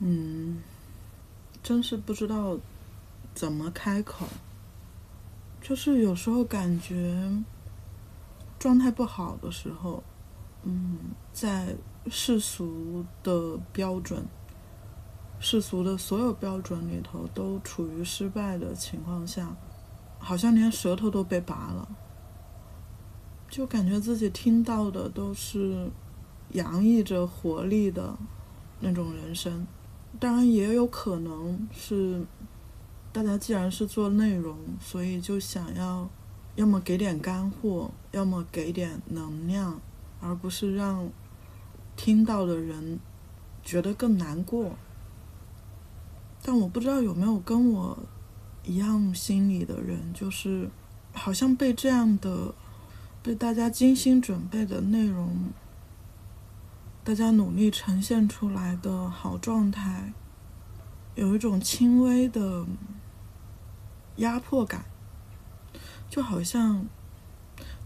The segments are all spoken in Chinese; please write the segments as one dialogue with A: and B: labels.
A: 嗯，真是不知道怎么开口。就是有时候感觉状态不好的时候，嗯，在世俗的标准、世俗的所有标准里头都处于失败的情况下，好像连舌头都被拔了，就感觉自己听到的都是洋溢着活力的那种人生。当然，也有可能是大家既然是做内容，所以就想要要么给点干货，要么给点能量，而不是让听到的人觉得更难过。但我不知道有没有跟我一样心理的人，就是好像被这样的被大家精心准备的内容。大家努力呈现出来的好状态，有一种轻微的压迫感，就好像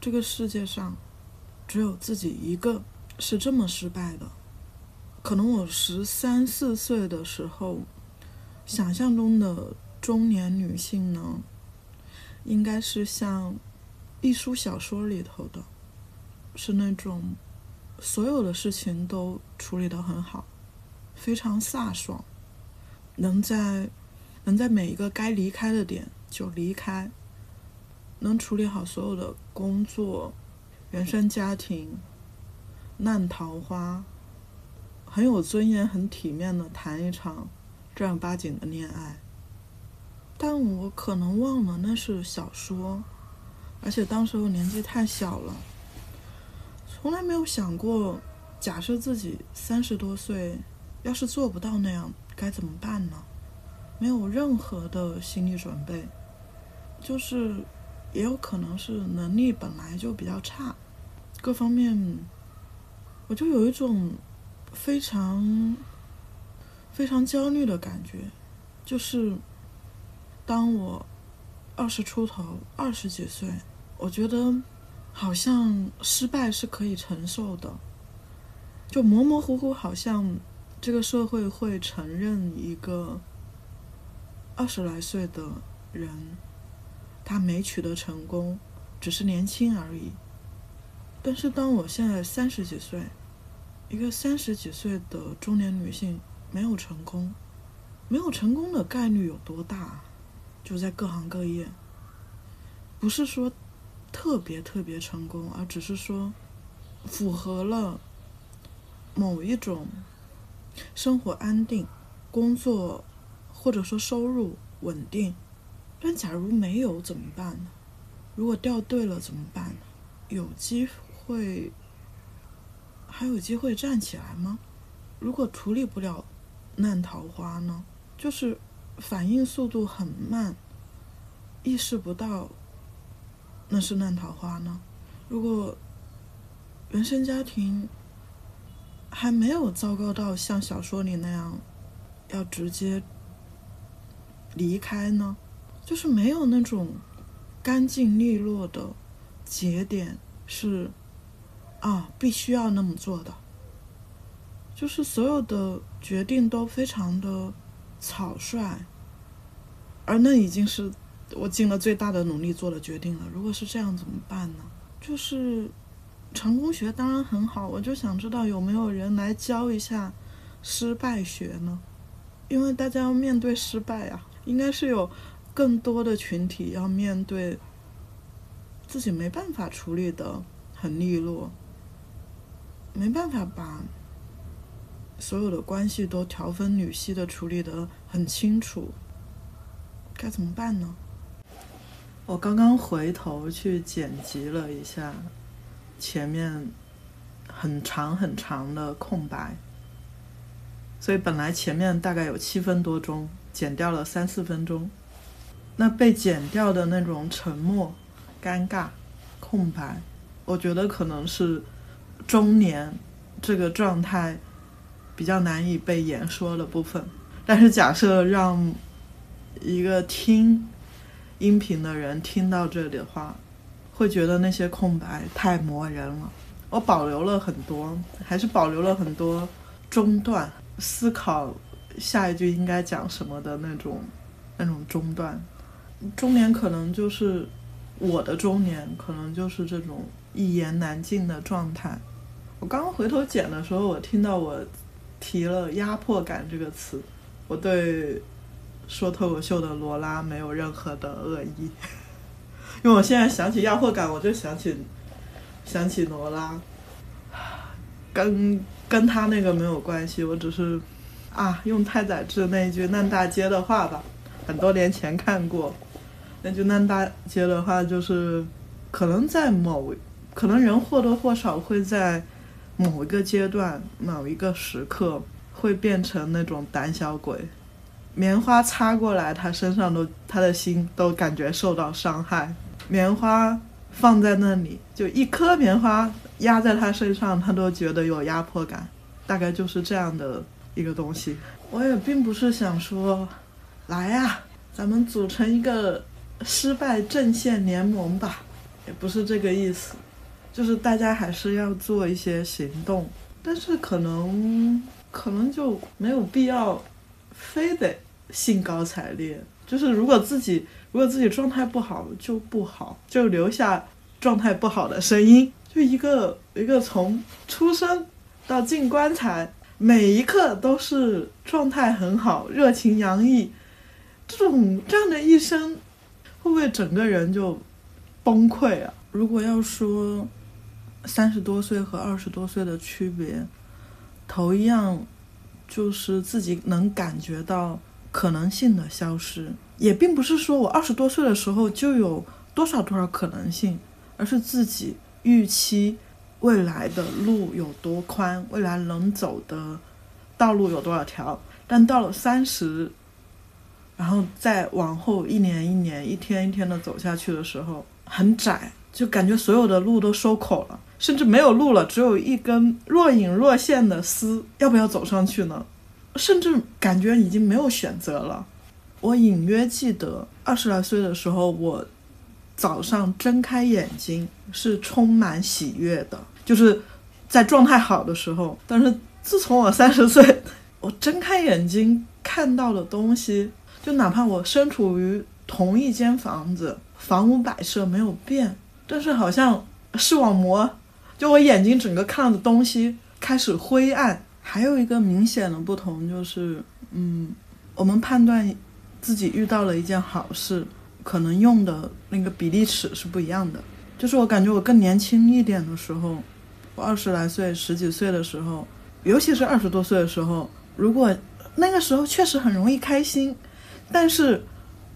A: 这个世界上只有自己一个是这么失败的。可能我十三四岁的时候，想象中的中年女性呢，应该是像艺术小说里头的，是那种。所有的事情都处理得很好，非常飒爽，能在能在每一个该离开的点就离开，能处理好所有的工作、原生家庭、烂桃花，很有尊严、很体面的谈一场正儿八经的恋爱。但我可能忘了那是小说，而且当时我年纪太小了。从来没有想过，假设自己三十多岁，要是做不到那样，该怎么办呢？没有任何的心理准备，就是也有可能是能力本来就比较差，各方面，我就有一种非常非常焦虑的感觉，就是当我二十出头、二十几岁，我觉得。好像失败是可以承受的，就模模糊糊，好像这个社会会承认一个二十来岁的人，他没取得成功，只是年轻而已。但是当我现在三十几岁，一个三十几岁的中年女性没有成功，没有成功的概率有多大？就在各行各业，不是说。特别特别成功，而只是说符合了某一种生活安定、工作或者说收入稳定。但假如没有怎么办呢？如果掉队了怎么办呢？有机会还有机会站起来吗？如果处理不了烂桃花呢？就是反应速度很慢，意识不到。那是烂桃花呢？如果原生家庭还没有糟糕到像小说里那样要直接离开呢？就是没有那种干净利落的节点是啊，必须要那么做的。就是所有的决定都非常的草率，而那已经是。我尽了最大的努力做了决定了。如果是这样怎么办呢？就是成功学当然很好，我就想知道有没有人来教一下失败学呢？因为大家要面对失败啊，应该是有更多的群体要面对自己没办法处理的很利落，没办法把所有的关系都条分缕析的处理的很清楚，该怎么办呢？我刚刚回头去剪辑了一下前面很长很长的空白，所以本来前面大概有七分多钟，剪掉了三四分钟。那被剪掉的那种沉默、尴尬、空白，我觉得可能是中年这个状态比较难以被言说的部分。但是假设让一个听。音频的人听到这里的话，会觉得那些空白太磨人了。我保留了很多，还是保留了很多中断、思考、下一句应该讲什么的那种那种中断。中年可能就是我的中年，可能就是这种一言难尽的状态。我刚刚回头剪的时候，我听到我提了“压迫感”这个词，我对说脱口秀的罗拉没有任何的恶意，因为我现在想起压迫感，我就想起想起罗拉，跟跟他那个没有关系，我只是啊，用太宰治那一句烂大街的话吧，很多年前看过。那就烂大街的话，就是可能在某，可能人或多或少会在某一个阶段、某一个时刻会变成那种胆小鬼。棉花擦过来，他身上都，他的心都感觉受到伤害。棉花放在那里，就一颗棉花压在他身上，他都觉得有压迫感。大概就是这样的一个东西。我也并不是想说，来呀，咱们组成一个。失败阵线联盟吧，也不是这个意思，就是大家还是要做一些行动，但是可能可能就没有必要非得兴高采烈。就是如果自己如果自己状态不好就不好，就留下状态不好的声音。就一个一个从出生到进棺材，每一刻都是状态很好、热情洋溢，这种这样的一生。会不会整个人就崩溃啊？如果要说三十多岁和二十多岁的区别，头一样就是自己能感觉到可能性的消失，也并不是说我二十多岁的时候就有多少多少可能性，而是自己预期未来的路有多宽，未来能走的道路有多少条，但到了三十。然后再往后一年一年、一天一天的走下去的时候，很窄，就感觉所有的路都收口了，甚至没有路了，只有一根若隐若现的丝，要不要走上去呢？甚至感觉已经没有选择了。我隐约记得二十来岁的时候，我早上睁开眼睛是充满喜悦的，就是在状态好的时候。但是自从我三十岁，我睁开眼睛看到的东西。就哪怕我身处于同一间房子，房屋摆设没有变，但是好像视网膜，就我眼睛整个看到的东西开始灰暗。还有一个明显的不同就是，嗯，我们判断自己遇到了一件好事，可能用的那个比例尺是不一样的。就是我感觉我更年轻一点的时候，我二十来岁、十几岁的时候，尤其是二十多岁的时候，如果那个时候确实很容易开心。但是，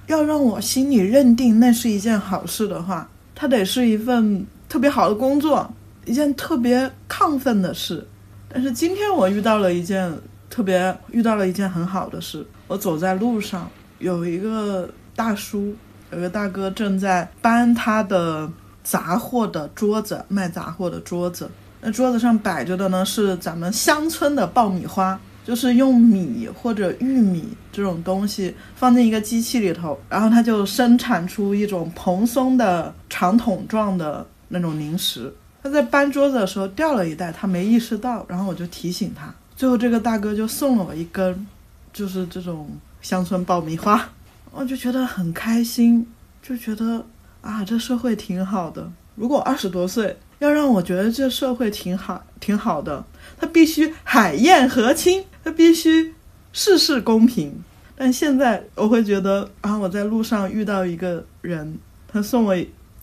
A: 要让我心里认定那是一件好事的话，它得是一份特别好的工作，一件特别亢奋的事。但是今天我遇到了一件特别遇到了一件很好的事。我走在路上，有一个大叔，有个大哥正在搬他的杂货的桌子，卖杂货的桌子。那桌子上摆着的呢是咱们乡村的爆米花。就是用米或者玉米这种东西放进一个机器里头，然后它就生产出一种蓬松的长筒状的那种零食。他在搬桌子的时候掉了一袋，他没意识到，然后我就提醒他。最后这个大哥就送了我一根，就是这种乡村爆米花，我就觉得很开心，就觉得啊，这社会挺好的。如果二十多岁要让我觉得这社会挺好挺好的，他必须海晏和亲。他必须事事公平，但现在我会觉得啊，我在路上遇到一个人，他送我，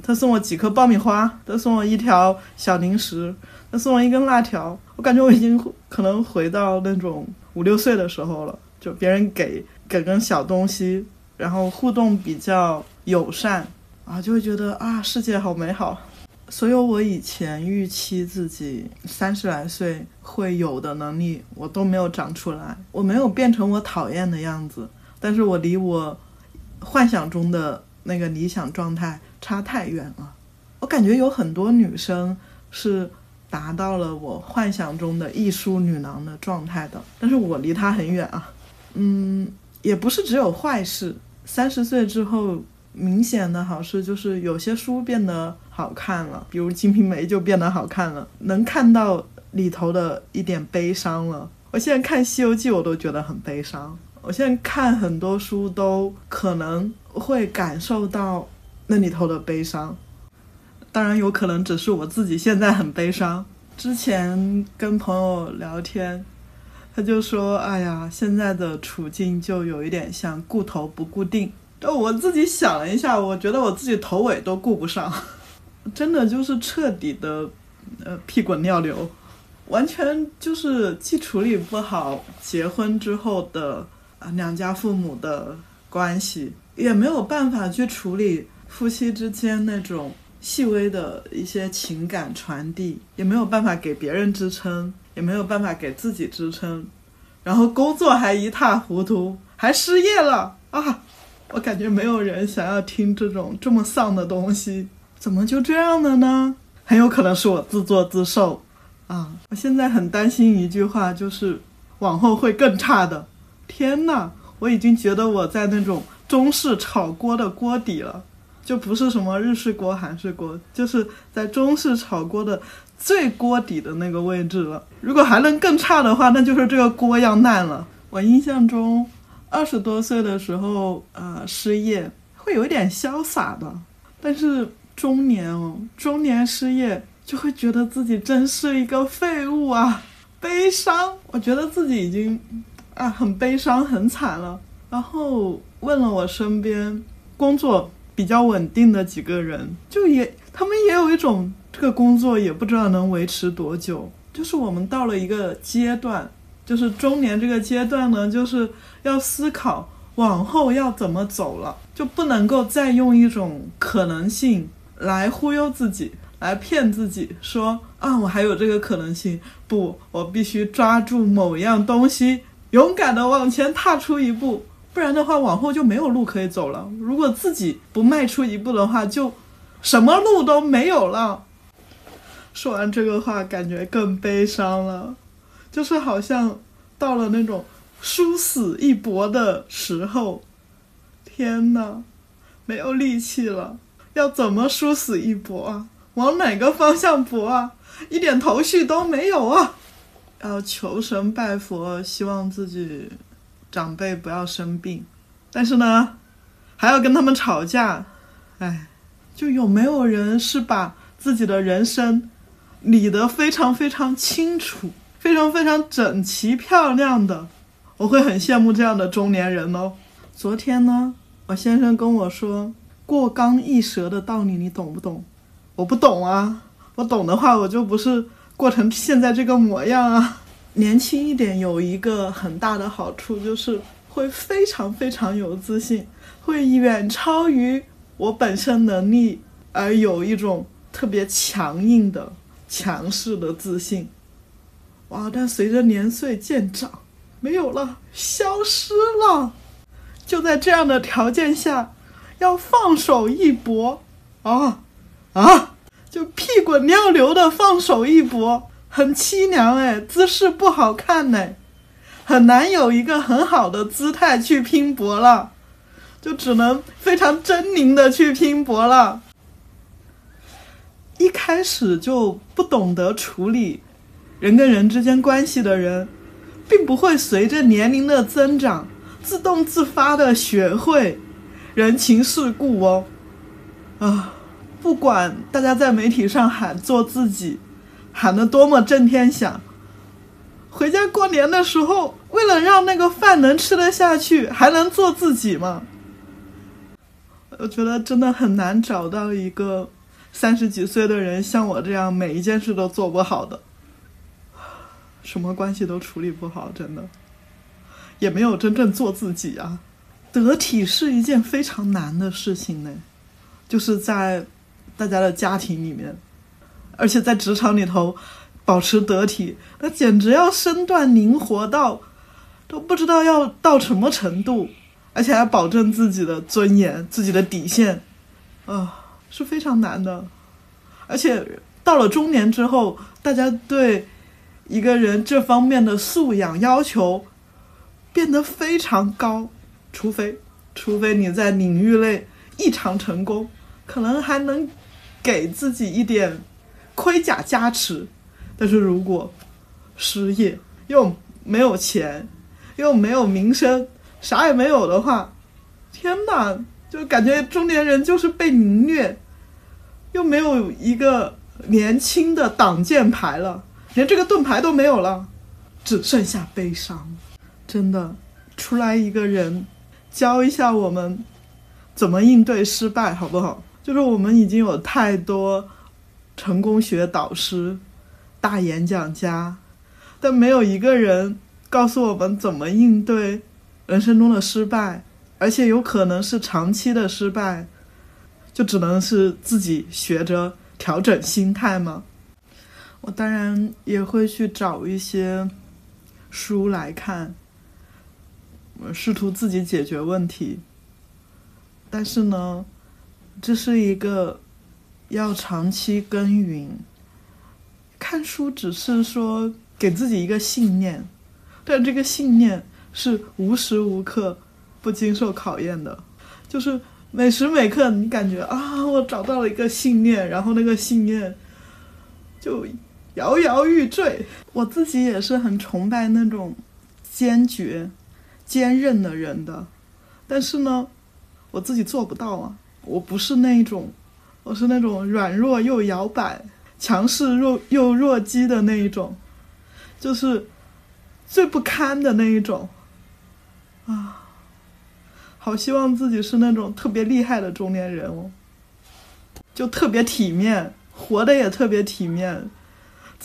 A: 他送我几颗爆米花，他送我一条小零食，他送我一根辣条，我感觉我已经可能回到那种五六岁的时候了，就别人给给根小东西，然后互动比较友善，啊，就会觉得啊，世界好美好。所有我以前预期自己三十来岁会有的能力，我都没有长出来。我没有变成我讨厌的样子，但是我离我幻想中的那个理想状态差太远了。我感觉有很多女生是达到了我幻想中的艺术女郎的状态的，但是我离她很远啊。嗯，也不是只有坏事。三十岁之后。明显的好事就是有些书变得好看了，比如《金瓶梅》就变得好看了，能看到里头的一点悲伤了。我现在看《西游记》，我都觉得很悲伤。我现在看很多书，都可能会感受到那里头的悲伤。当然，有可能只是我自己现在很悲伤。之前跟朋友聊天，他就说：“哎呀，现在的处境就有一点像顾头不顾腚。”我自己想了一下，我觉得我自己头尾都顾不上，真的就是彻底的，呃，屁滚尿流，完全就是既处理不好结婚之后的啊两家父母的关系，也没有办法去处理夫妻之间那种。细微的一些情感传递，也没有办法给别人支撑，也没有办法给自己支撑，然后工作还一塌糊涂，还失业了啊！我感觉没有人想要听这种这么丧的东西，怎么就这样了呢？很有可能是我自作自受啊！我现在很担心一句话，就是往后会更差的。天呐，我已经觉得我在那种中式炒锅的锅底了。就不是什么日式锅、韩式锅，就是在中式炒锅的最锅底的那个位置了。如果还能更差的话，那就是这个锅要烂了。我印象中，二十多岁的时候，呃，失业会有一点潇洒的，但是中年哦，中年失业就会觉得自己真是一个废物啊，悲伤。我觉得自己已经啊很悲伤、很惨了。然后问了我身边工作。比较稳定的几个人，就也他们也有一种这个工作也不知道能维持多久。就是我们到了一个阶段，就是中年这个阶段呢，就是要思考往后要怎么走了，就不能够再用一种可能性来忽悠自己，来骗自己说啊，我还有这个可能性。不，我必须抓住某样东西，勇敢的往前踏出一步。不然的话，往后就没有路可以走了。如果自己不迈出一步的话，就什么路都没有了。说完这个话，感觉更悲伤了，就是好像到了那种殊死一搏的时候。天呐，没有力气了，要怎么殊死一搏啊？往哪个方向搏啊？一点头绪都没有啊！要求神拜佛，希望自己。长辈不要生病，但是呢，还要跟他们吵架，哎，就有没有人是把自己的人生理得非常非常清楚、非常非常整齐漂亮的？我会很羡慕这样的中年人哦。昨天呢，我先生跟我说“过刚易折”的道理，你懂不懂？我不懂啊，我懂的话，我就不是过成现在这个模样啊。年轻一点有一个很大的好处，就是会非常非常有自信，会远超于我本身能力，而有一种特别强硬的、强势的自信。哇！但随着年岁渐长，没有了，消失了。就在这样的条件下，要放手一搏啊啊！就屁滚尿流的放手一搏。很凄凉哎，姿势不好看呢，很难有一个很好的姿态去拼搏了，就只能非常狰狞的去拼搏了。一开始就不懂得处理人跟人之间关系的人，并不会随着年龄的增长自动自发的学会人情世故哦。啊，不管大家在媒体上喊做自己。喊得多么震天响！回家过年的时候，为了让那个饭能吃得下去，还能做自己吗？我觉得真的很难找到一个三十几岁的人像我这样每一件事都做不好的，什么关系都处理不好，真的，也没有真正做自己啊。得体是一件非常难的事情呢，就是在大家的家庭里面。而且在职场里头，保持得体，那简直要身段灵活到都不知道要到什么程度，而且还保证自己的尊严、自己的底线，啊，是非常难的。而且到了中年之后，大家对一个人这方面的素养要求变得非常高，除非除非你在领域内异常成功，可能还能给自己一点。盔甲加持，但是如果失业又没有钱，又没有名声，啥也没有的话，天哪，就感觉中年人就是被凌虐，又没有一个年轻的挡箭牌了，连这个盾牌都没有了，只剩下悲伤。真的，出来一个人，教一下我们怎么应对失败，好不好？就是我们已经有太多成功学导师、大演讲家，但没有一个人告诉我们怎么应对人生中的失败，而且有可能是长期的失败，就只能是自己学着调整心态吗？我当然也会去找一些书来看。我试图自己解决问题，但是呢，这是一个要长期耕耘。看书只是说给自己一个信念，但这个信念是无时无刻不经受考验的。就是每时每刻，你感觉啊，我找到了一个信念，然后那个信念就摇摇欲坠。我自己也是很崇拜那种坚决。坚韧的人的，但是呢，我自己做不到啊！我不是那一种，我是那种软弱又摇摆、强势弱又弱鸡的那一种，就是最不堪的那一种啊！好希望自己是那种特别厉害的中年人哦，就特别体面，活的也特别体面，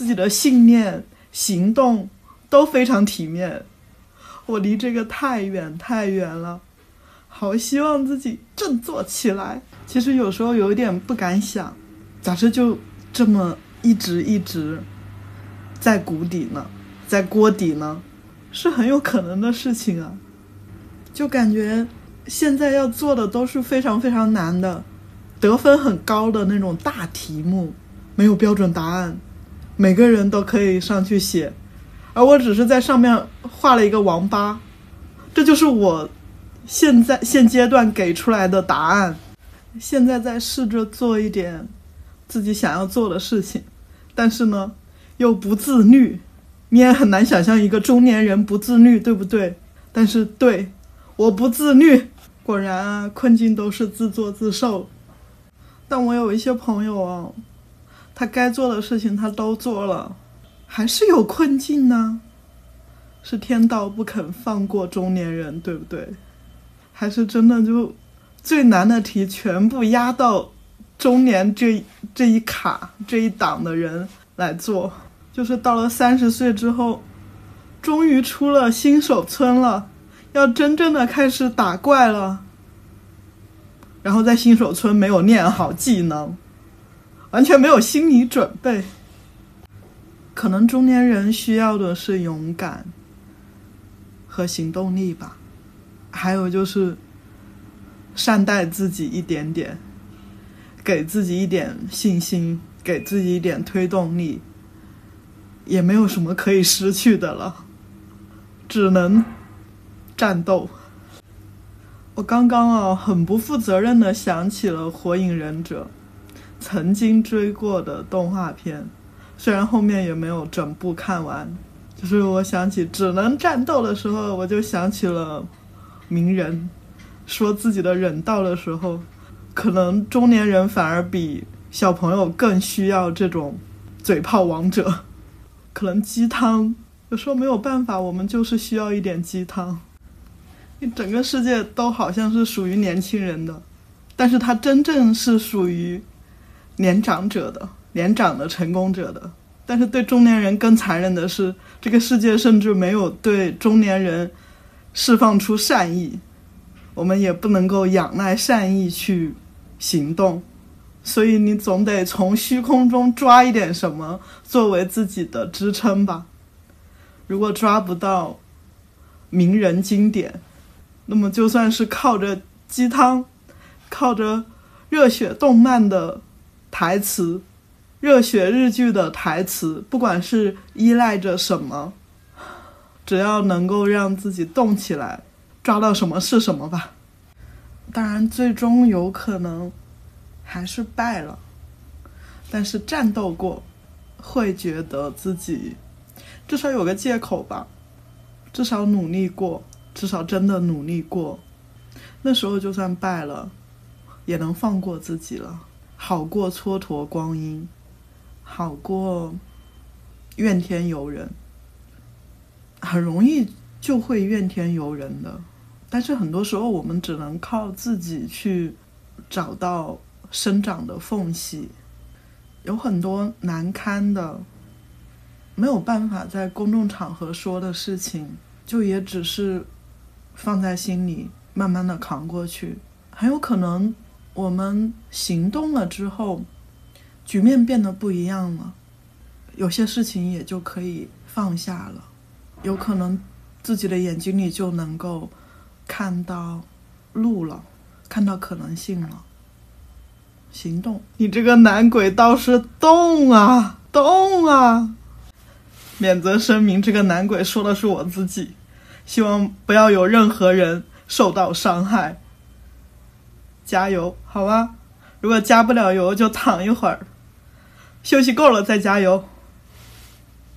A: 自己的信念、行动都非常体面。我离这个太远太远了，好希望自己振作起来。其实有时候有一点不敢想，假设就这么一直一直在谷底呢，在锅底呢，是很有可能的事情啊。就感觉现在要做的都是非常非常难的，得分很高的那种大题目，没有标准答案，每个人都可以上去写。而我只是在上面画了一个王八，这就是我现在现阶段给出来的答案。现在在试着做一点自己想要做的事情，但是呢，又不自律。你也很难想象一个中年人不自律，对不对？但是对，我不自律。果然啊，困境都是自作自受。但我有一些朋友啊，他该做的事情他都做了。还是有困境呢，是天道不肯放过中年人，对不对？还是真的就最难的题全部压到中年这这一卡这一档的人来做？就是到了三十岁之后，终于出了新手村了，要真正的开始打怪了。然后在新手村没有练好技能，完全没有心理准备。可能中年人需要的是勇敢和行动力吧，还有就是善待自己一点点，给自己一点信心，给自己一点推动力，也没有什么可以失去的了，只能战斗。我刚刚啊，很不负责任的想起了《火影忍者》，曾经追过的动画片。虽然后面也没有整部看完，就是我想起只能战斗的时候，我就想起了鸣人说自己的忍道的时候，可能中年人反而比小朋友更需要这种嘴炮王者。可能鸡汤有时候没有办法，我们就是需要一点鸡汤。你整个世界都好像是属于年轻人的，但是它真正是属于年长者的。年长的成功者的，但是对中年人更残忍的是，这个世界甚至没有对中年人释放出善意，我们也不能够仰赖善意去行动，所以你总得从虚空中抓一点什么作为自己的支撑吧。如果抓不到名人经典，那么就算是靠着鸡汤，靠着热血动漫的台词。热血日剧的台词，不管是依赖着什么，只要能够让自己动起来，抓到什么是什么吧。当然，最终有可能还是败了，但是战斗过，会觉得自己至少有个借口吧。至少努力过，至少真的努力过。那时候就算败了，也能放过自己了，好过蹉跎光阴，好过怨天尤人。很容易就会怨天尤人的，但是很多时候我们只能靠自己去找到生长的缝隙。有很多难堪的，没有办法在公众场合说的事情，就也只是放在心里，慢慢的扛过去。很有可能我们行动了之后，局面变得不一样了，有些事情也就可以放下了。有可能自己的眼睛里就能够看到路了，看到可能性了。行动，你这个男鬼倒是动啊动啊！免责声明：这个男鬼说的是我自己，希望不要有任何人受到伤害。加油，好吧？如果加不了油，就躺一会儿，休息够了再加油。